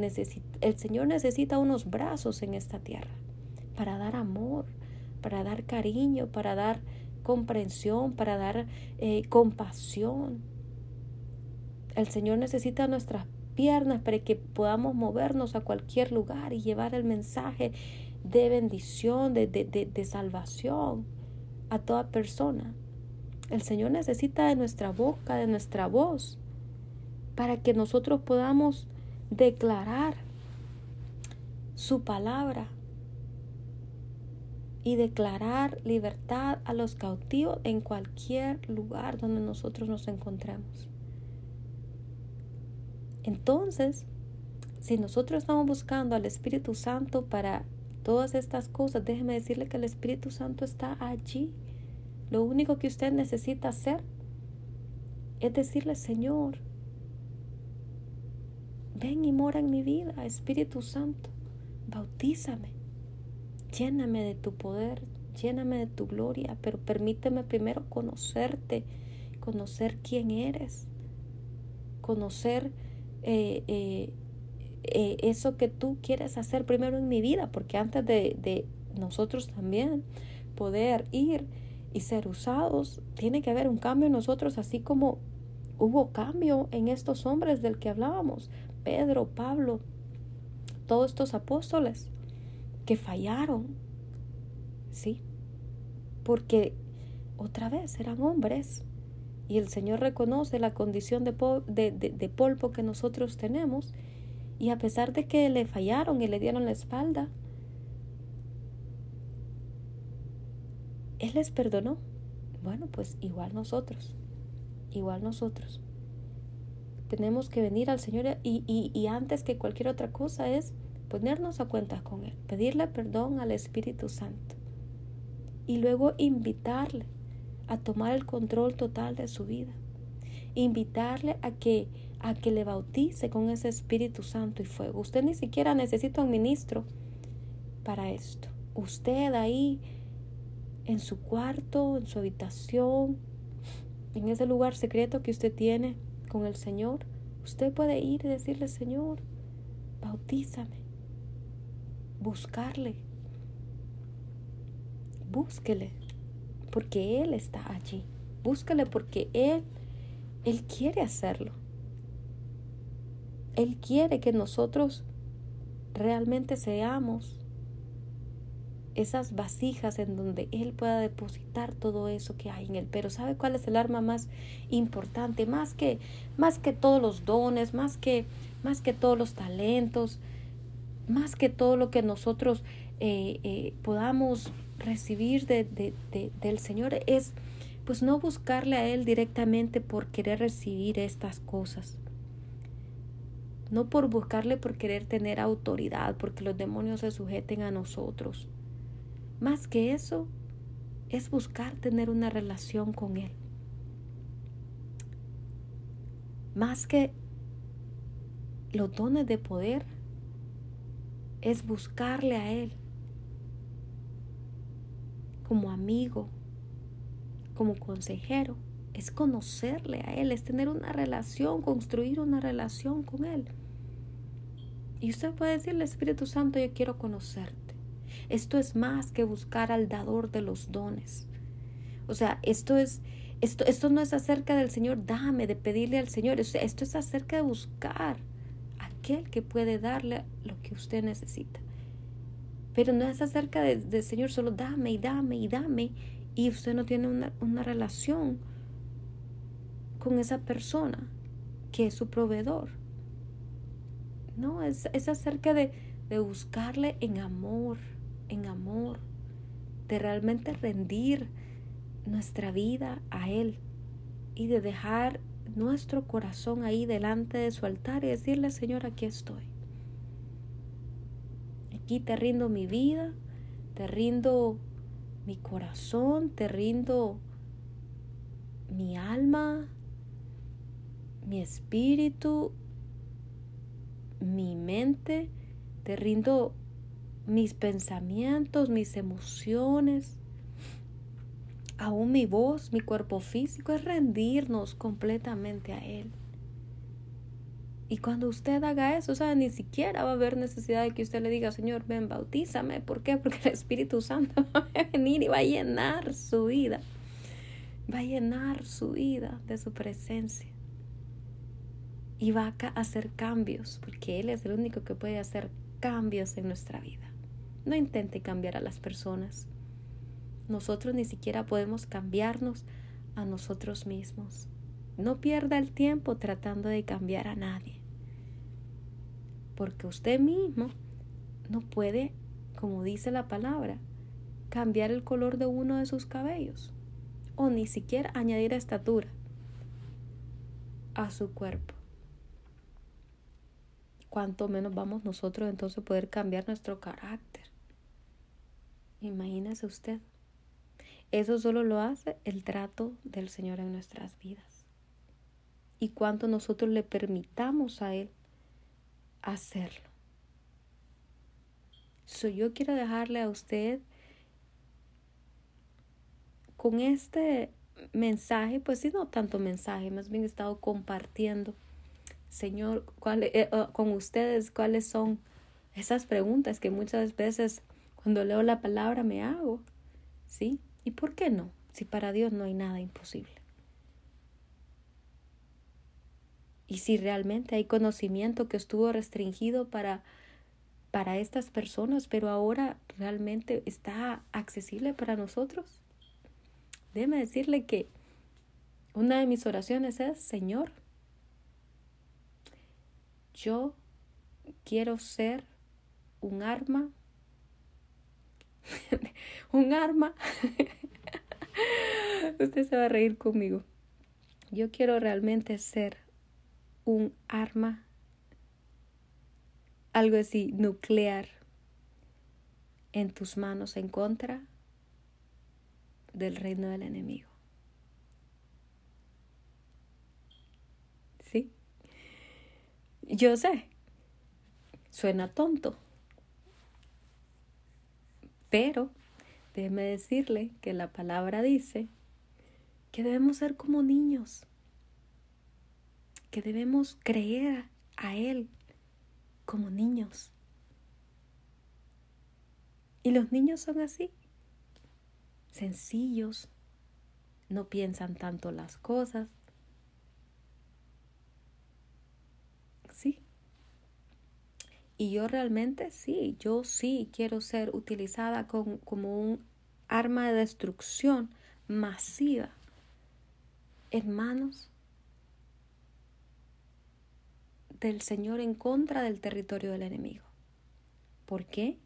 el Señor necesita unos brazos en esta tierra para dar amor, para dar cariño, para dar comprensión, para dar eh, compasión. El Señor necesita nuestras piernas para que podamos movernos a cualquier lugar y llevar el mensaje de bendición, de, de, salvación a toda persona. El Señor necesita de nuestra boca, de nuestra voz, para que nosotros podamos declarar su palabra y declarar libertad a los cautivos en cualquier lugar donde nosotros nos encontremos. Entonces, si nosotros estamos buscando al Espíritu Santo para todas estas cosas, déjeme decirle que el Espíritu Santo está allí. Lo único que usted necesita hacer es decirle, Señor, ven y mora en mi vida, Espíritu Santo, bautízame, lléname de tu poder, lléname de tu gloria, pero permíteme primero conocerte, conocer quién eres, conocer eh, eh, eh, eso que tú quieres hacer primero en mi vida, porque antes de, de nosotros también poder ir y ser usados, tiene que haber un cambio en nosotros, así como hubo cambio en estos hombres del que hablábamos, Pedro, Pablo, todos estos apóstoles que fallaron, ¿sí? Porque otra vez eran hombres y el Señor reconoce la condición de, polvo que nosotros tenemos y a pesar de que le fallaron y le dieron la espalda, Él les perdonó. Bueno, pues igual nosotros, igual nosotros. Tenemos que venir al Señor y, y, antes que cualquier otra cosa es ponernos a cuentas con Él, pedirle perdón al Espíritu Santo y luego invitarle a tomar el control total de su vida. Invitarle a que, a que le bautice con ese Espíritu Santo y fuego. Usted ni siquiera necesita un ministro para esto. Usted ahí en su cuarto, en su habitación, en ese lugar secreto que usted tiene con el Señor, usted puede ir y decirle, Señor, bautízame, buscarle, búsquele, porque Él está allí, búsquele porque Él, Él quiere hacerlo. Él quiere que nosotros realmente seamos esas vasijas en donde Él pueda depositar todo eso que hay en Él. Pero ¿sabe cuál es el arma más importante? Más que, más que todos los dones, más que, más que todos los talentos, más que todo lo que nosotros eh, eh, podamos recibir de, de, del Señor es pues no buscarle a Él directamente por querer recibir estas cosas. No por buscarle por querer tener autoridad, porque los demonios se sujeten a nosotros más que eso, es buscar tener una relación con Él. Más que los dones de poder, es buscarle a Él como amigo, como consejero, es conocerle a Él, es tener una relación, construir una relación con Él. Y usted puede decirle, Espíritu Santo, yo quiero conocerte. Esto es más que buscar al dador de los dones. O sea, esto es esto, esto no es acerca del Señor, dame, de pedirle al Señor. Esto es acerca de buscar aquel que puede darle lo que usted necesita. Pero no es acerca del Señor, solo dame y dame y dame. Y usted no tiene una, una relación con esa persona que es su proveedor. No, es, es acerca de, de buscarle en amor, en amor, de realmente rendir nuestra vida a Él y de dejar nuestro corazón ahí delante de su altar y decirle, Señor, aquí estoy. Aquí te rindo mi vida, te rindo mi corazón, te rindo mi alma, mi espíritu, mi mente, te rindo mis pensamientos, mis emociones, aún mi voz, mi cuerpo físico, es rendirnos completamente a Él. Y cuando usted haga eso, o ni siquiera va a haber necesidad de que usted le diga, Señor, ven, bautízame. ¿Por qué? Porque el Espíritu Santo va a venir y va a llenar su vida. Va a llenar su vida de su presencia. Y va a hacer cambios, porque Él es el único que puede hacer cambios en nuestra vida. No intente cambiar a las personas. Nosotros ni siquiera podemos cambiarnos a nosotros mismos. No pierda el tiempo tratando de cambiar a nadie. Porque usted mismo no puede, como dice la palabra, cambiar el color de uno de sus cabellos o ni siquiera añadir estatura a su cuerpo cuánto menos vamos nosotros entonces poder cambiar nuestro carácter. Imagínese usted. Eso solo lo hace el trato del Señor en nuestras vidas. Y cuánto nosotros le permitamos a Él hacerlo. So, yo quiero dejarle a usted con este mensaje, pues sí, no tanto mensaje, más bien he estado compartiendo, Señor, eh, oh, con ustedes cuáles son esas preguntas que muchas veces cuando leo la palabra me hago, ¿sí? ¿Y por qué no? Si para Dios no hay nada imposible. Y si realmente hay conocimiento que estuvo restringido para, para estas personas, pero ahora realmente está accesible para nosotros. Déjeme decirle que una de mis oraciones es, Señor, yo quiero ser un arma, un arma. Usted se va a reír conmigo. Yo quiero realmente ser un arma, algo así, nuclear en tus manos en contra del reino del enemigo. ¿Sí? Yo sé, suena tonto, pero déjeme decirle que la palabra dice que debemos ser como niños, que debemos creer a Él como niños. Y los niños son así sencillos, no piensan tanto las cosas. Sí. Y yo realmente sí, yo sí quiero ser utilizada como un arma de destrucción masiva en manos del Señor en contra del territorio del enemigo. ¿Por qué?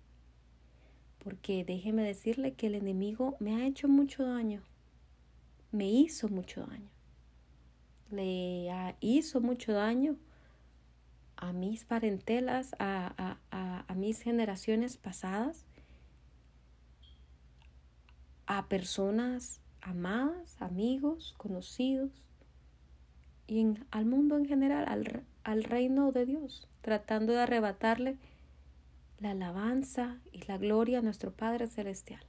porque déjeme decirle que el enemigo me ha hecho mucho daño, me hizo mucho daño, le hizo mucho daño a mis parentelas, a, a, a mis generaciones pasadas, a personas amadas, amigos, conocidos y al mundo en general, al, al reino de Dios, tratando de arrebatarle la alabanza y la gloria a nuestro Padre Celestial.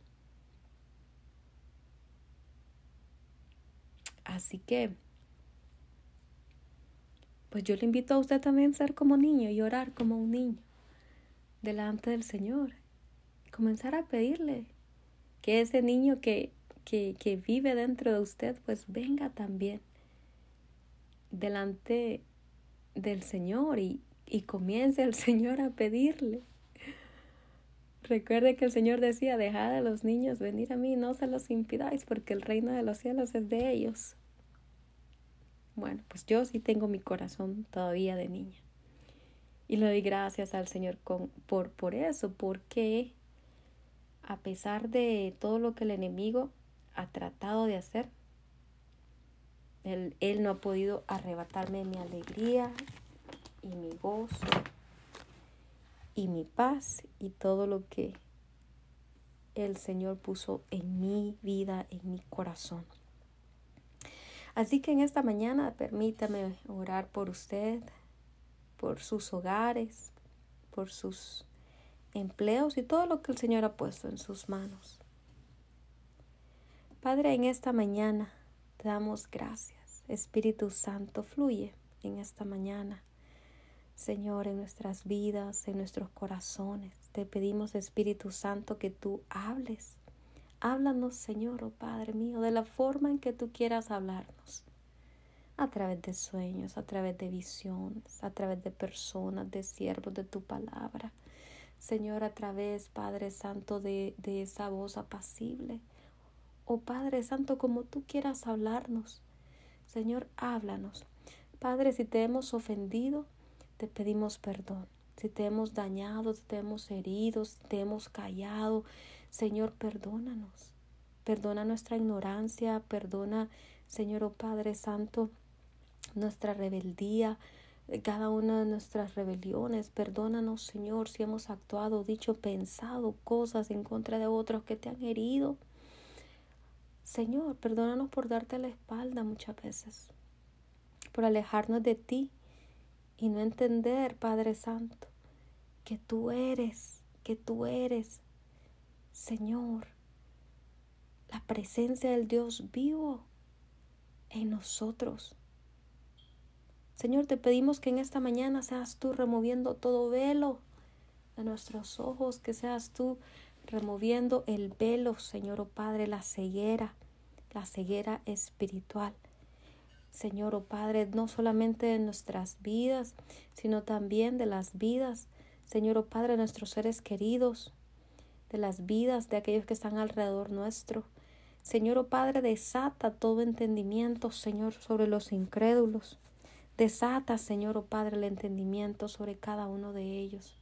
Así que, pues yo le invito a usted también a ser como niño y orar como un niño delante del Señor. Comenzar a pedirle que ese niño que, que, que vive dentro de usted, pues venga también delante del Señor y, y comience el Señor a pedirle Recuerde que el Señor decía, dejad a los niños venir a mí, no se los impidáis, porque el reino de los cielos es de ellos. Bueno, pues yo sí tengo mi corazón todavía de niña. Y le doy gracias al Señor con, por, por eso, porque a pesar de todo lo que el enemigo ha tratado de hacer, él, no ha podido arrebatarme mi alegría y mi gozo y mi paz y todo lo que el Señor puso en mi vida, en mi corazón. Así que en esta mañana permítame orar por usted, por sus hogares, por sus empleos y todo lo que el Señor ha puesto en sus manos. Padre, en esta mañana damos gracias. Espíritu Santo, fluye en esta mañana. Señor, en nuestras vidas, en nuestros corazones. Te pedimos, Espíritu Santo, que tú hables. Háblanos, Señor, oh Padre mío, de la forma en que tú quieras hablarnos. A través de sueños, a través de visiones, a través de personas, de siervos de tu palabra. Señor, a través, Padre Santo, de, de esa voz apacible. Oh Padre Santo, como tú quieras hablarnos. Señor, háblanos. Padre, si te hemos ofendido, te pedimos perdón. Si te hemos dañado, si te hemos herido, si te hemos callado, Señor, perdónanos. Perdona nuestra ignorancia, perdona, Señor oh Padre Santo, nuestra rebeldía, cada una de nuestras rebeliones. Perdónanos, Señor, si hemos actuado, dicho, pensado cosas en contra de otros que te han herido. Señor, perdónanos por darte la espalda muchas veces, por alejarnos de ti y no entender, Padre Santo, que tú eres, que tú eres, Señor, la presencia del Dios vivo en nosotros. Señor, te pedimos que en esta mañana seas tú removiendo todo velo de nuestros ojos, que seas tú removiendo el velo, Señor, oh Padre, la ceguera, la ceguera espiritual. Señor, oh Padre, no solamente de nuestras vidas, sino también de las vidas, Señor, oh Padre, de nuestros seres queridos, de las vidas de aquellos que están alrededor nuestro. Señor, oh Padre, desata todo entendimiento, Señor, sobre los incrédulos. Desata, Señor, oh Padre, el entendimiento sobre cada uno de ellos.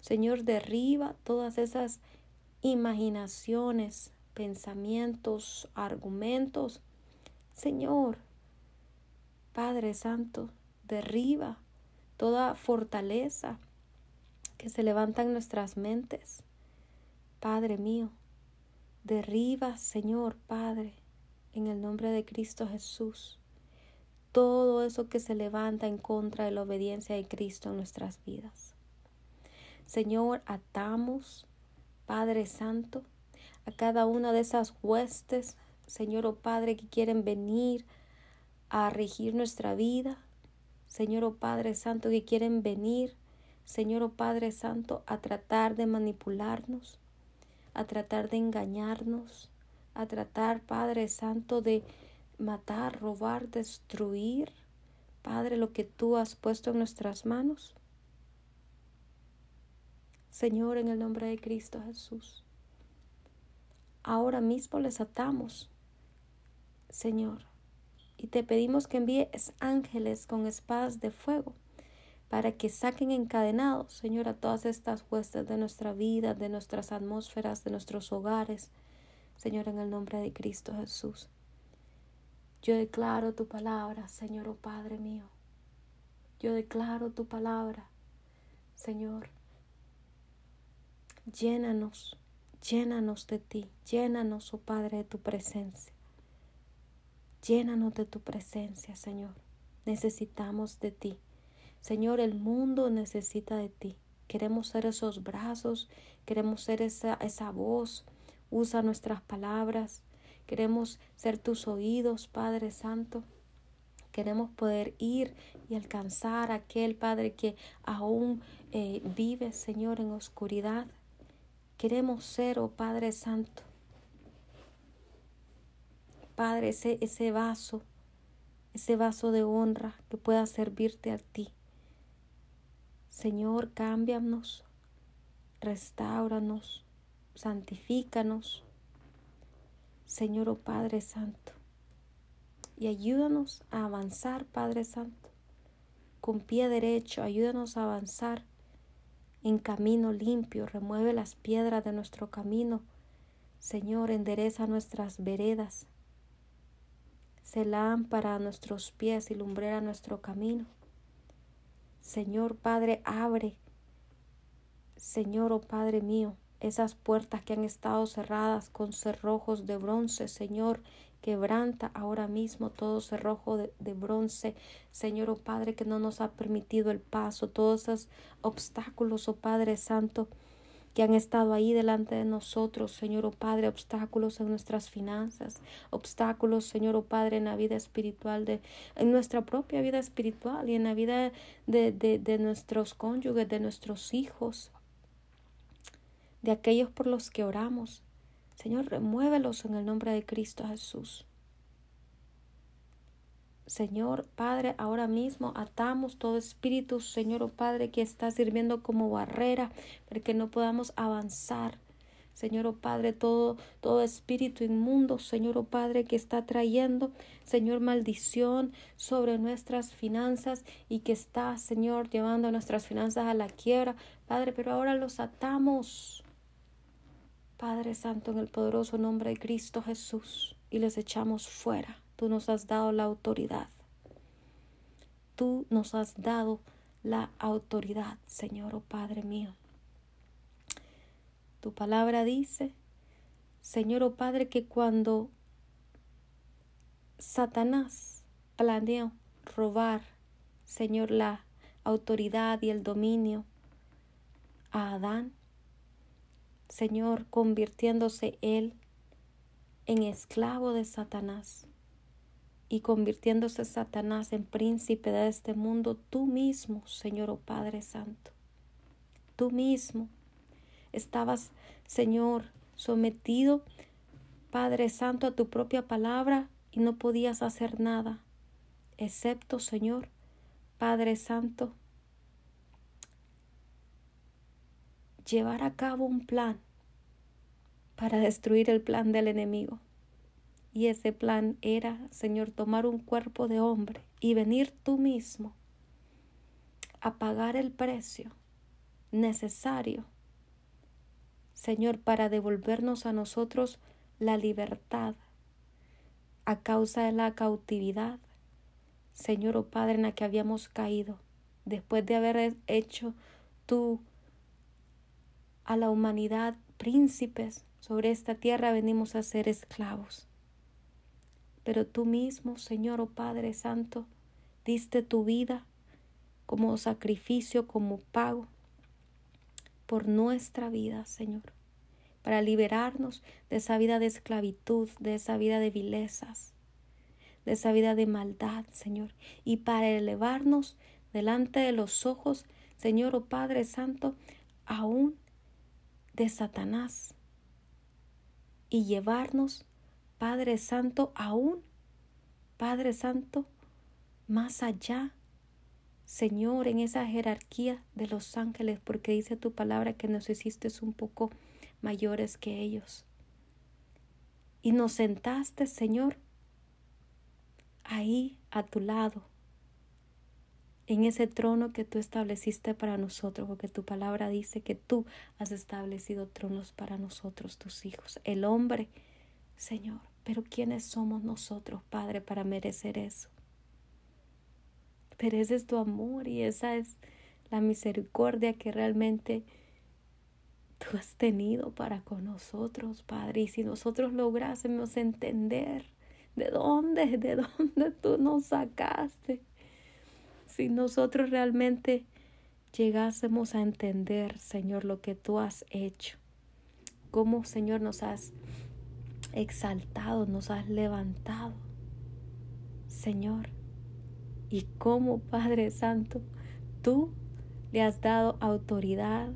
Señor, derriba todas esas imaginaciones, pensamientos, argumentos. Señor, Padre Santo, derriba toda fortaleza que se levanta en nuestras mentes. Padre mío, derriba, Señor Padre, en el nombre de Cristo Jesús, todo eso que se levanta en contra de la obediencia de Cristo en nuestras vidas. Señor, atamos Padre Santo, a cada una de esas huestes, Señor o oh Padre, que quieren venir a regir nuestra vida, Señor o oh Padre Santo, que quieren venir, Señor o oh Padre Santo, a tratar de manipularnos, a tratar de engañarnos, a tratar, Padre Santo, de matar, robar, destruir, Padre, lo que tú has puesto en nuestras manos. Señor, en el nombre de Cristo Jesús. Ahora mismo les atamos, Señor, y te pedimos que envíes ángeles con espadas de fuego para que saquen encadenados, Señor, a todas estas huestes de nuestra vida, de nuestras atmósferas, de nuestros hogares, Señor, en el nombre de Cristo Jesús. Yo declaro tu palabra, Señor, oh Padre mío. Yo declaro tu palabra, Señor, Llénanos, llénanos de ti, llénanos, oh Padre, de tu presencia. Llénanos de tu presencia, Señor. Necesitamos de ti. Señor, el mundo necesita de ti. Queremos ser esos brazos, queremos ser esa, esa voz. Usa nuestras palabras. Queremos ser tus oídos, Padre Santo. Queremos poder ir y alcanzar a aquel Padre que aún eh, vive, Señor, en oscuridad. Queremos ser, oh Padre Santo. Padre, ese, ese vaso, ese vaso de honra que pueda servirte a ti. Señor, cámbianos, restauranos, santifícanos. Señor, oh Padre Santo. Y ayúdanos a avanzar, Padre Santo, con pie derecho. Ayúdanos a avanzar en camino limpio, remueve las piedras de nuestro camino. Señor, endereza nuestras veredas. Se lámpara a nuestros pies y lumbrera nuestro camino. Señor Padre, abre, Señor, oh Padre mío, esas puertas que han estado cerradas con cerrojos de bronce, Señor, Quebranta ahora mismo todo cerrojo de, de, bronce, Señor, oh Padre, que no nos ha permitido el paso, todos esos obstáculos, oh Padre Santo, que han estado ahí delante de nosotros, Señor, oh Padre, obstáculos en nuestras finanzas, obstáculos, Señor, oh Padre, en la vida espiritual, de, en nuestra propia vida espiritual y en la vida de, de, de nuestros cónyuges, de nuestros hijos, de aquellos por los que oramos. Señor, remuévelos en el nombre de Cristo Jesús. Señor Padre, ahora mismo atamos todo espíritu, Señor oh Padre, que está sirviendo como barrera para que no podamos avanzar. Señor oh Padre, todo, todo espíritu inmundo, Señor oh Padre, que está trayendo, Señor, maldición sobre nuestras finanzas y que está, Señor, llevando nuestras finanzas a la quiebra. Padre, pero ahora los atamos Padre Santo, en el poderoso nombre de Cristo Jesús, y les echamos fuera. Tú nos has dado la autoridad. Tú nos has dado la autoridad, Señor, oh Padre mío. Tu palabra dice, Señor, oh Padre, que cuando Satanás planeó robar, Señor, la, autoridad y el dominio a Adán. Señor, convirtiéndose él en esclavo de Satanás y convirtiéndose Satanás en príncipe de este mundo, tú mismo, Señor oh Padre Santo, tú mismo estabas, Señor, sometido, Padre Santo, a tu propia palabra y no podías hacer nada, excepto, Señor, Padre Santo, llevar a cabo un plan para destruir el plan del enemigo. Y ese plan era, Señor, tomar un cuerpo de hombre y venir tú mismo a pagar el precio necesario, Señor, para devolvernos a nosotros la libertad a causa de la cautividad, Señor o oh Padre, en la que habíamos caído, después de haber hecho tú a la humanidad príncipes sobre esta tierra, venimos a ser esclavos. Pero tú mismo, Señor o oh Padre Santo, diste tu vida como sacrificio, como pago por nuestra vida, Señor para liberarnos de esa vida de esclavitud, de esa vida de vilezas, de esa vida de maldad, Señor, y para elevarnos delante de los ojos, Señor, oh Padre Santo, aún de Satanás, y llevarnos, Padre Santo, aún, Padre Santo, más allá Señor, en esa jerarquía de los ángeles, porque dice tu palabra que nos hiciste un poco mayores que ellos. Y nos sentaste, Señor, ahí a tu lado, en ese trono que tú estableciste para nosotros, porque tu palabra dice que tú has establecido tronos para nosotros, tus hijos, el hombre, Señor. Pero ¿quiénes somos nosotros, Padre, para merecer eso? Mereces tu amor y esa es la misericordia que realmente tú has tenido para con nosotros, Padre. Y si nosotros lográsemos entender de dónde, de dónde tú nos sacaste, si nosotros realmente llegásemos a entender, Señor, lo que tú has hecho, cómo, Señor, nos has exaltado, nos has levantado, Señor, y cómo, Padre Santo, tú le has dado autoridad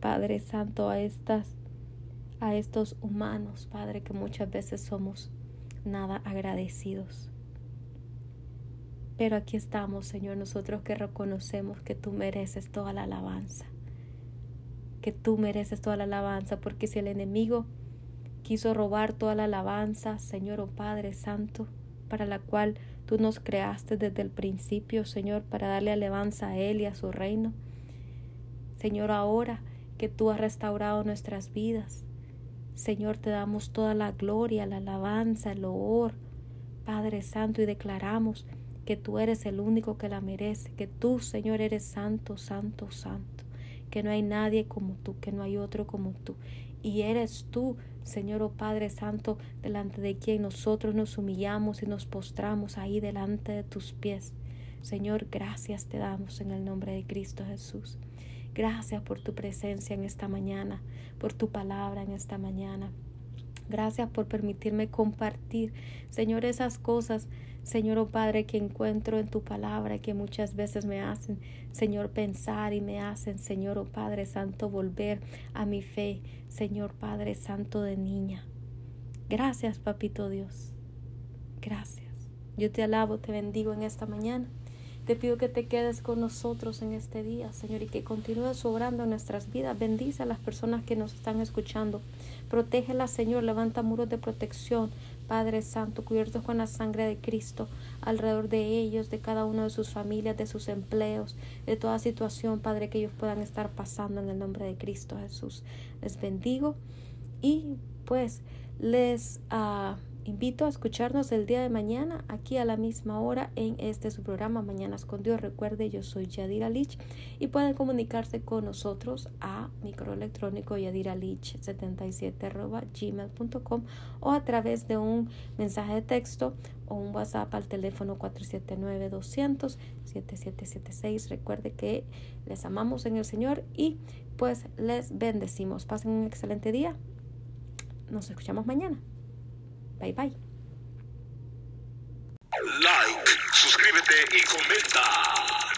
Padre Santo, a estas a estos humanos, Padre, que muchas veces somos nada agradecidos. Pero aquí estamos, Señor, nosotros que reconocemos que tú mereces toda la alabanza, que tú mereces toda la alabanza, porque si el enemigo quiso robar toda la alabanza, Señor, oh Padre Santo, para la cual tú nos creaste desde el principio, Señor, para darle alabanza a Él y a su reino. Señor, ahora que tú has restaurado nuestras vidas. Señor, te damos toda la gloria, la alabanza, el honor, Padre Santo, y declaramos que tú eres el único que la merece, que tú, Señor, eres santo, santo, santo, que no hay nadie como tú, que no hay otro como tú. Y eres tú, Señor, oh Padre Santo, delante de quien nosotros nos humillamos y nos postramos ahí delante de tus pies. Señor, gracias te damos en el nombre de Cristo Jesús. Gracias por tu presencia en esta mañana, por tu palabra en esta mañana. Gracias por permitirme compartir, Señor, esas cosas, Señor, oh Padre, que encuentro en tu palabra, que muchas veces me hacen, Señor, pensar y me hacen, Señor, oh Padre Santo, volver a mi fe, Señor Padre Santo de niña. Gracias, Papito Dios. Gracias. Yo te alabo, te bendigo en esta mañana. Te pido que te quedes con nosotros en este día, Señor, y que continúes obrando en nuestras vidas. Bendice a las personas que nos están escuchando. Protégelas, Señor. Levanta muros de protección, Padre Santo, cubiertos con la sangre de Cristo, alrededor de ellos, de cada uno de sus familias, de sus empleos, de toda situación, Padre, que ellos puedan estar pasando en el nombre de Cristo Jesús. Les bendigo y pues les... Uh, invito a escucharnos el día de mañana aquí a la misma hora en este su programa Mañanas con Dios. Recuerde, yo soy Yadira Lich y pueden comunicarse con nosotros a microelectrónico yadiralich77 gmail.com o a través de un mensaje de texto o un WhatsApp al teléfono 479-200-7776. Recuerde que les amamos en el Señor y pues les bendecimos. Pasen un excelente día. Nos escuchamos mañana. Bye bye. Like, suscríbete y comenta.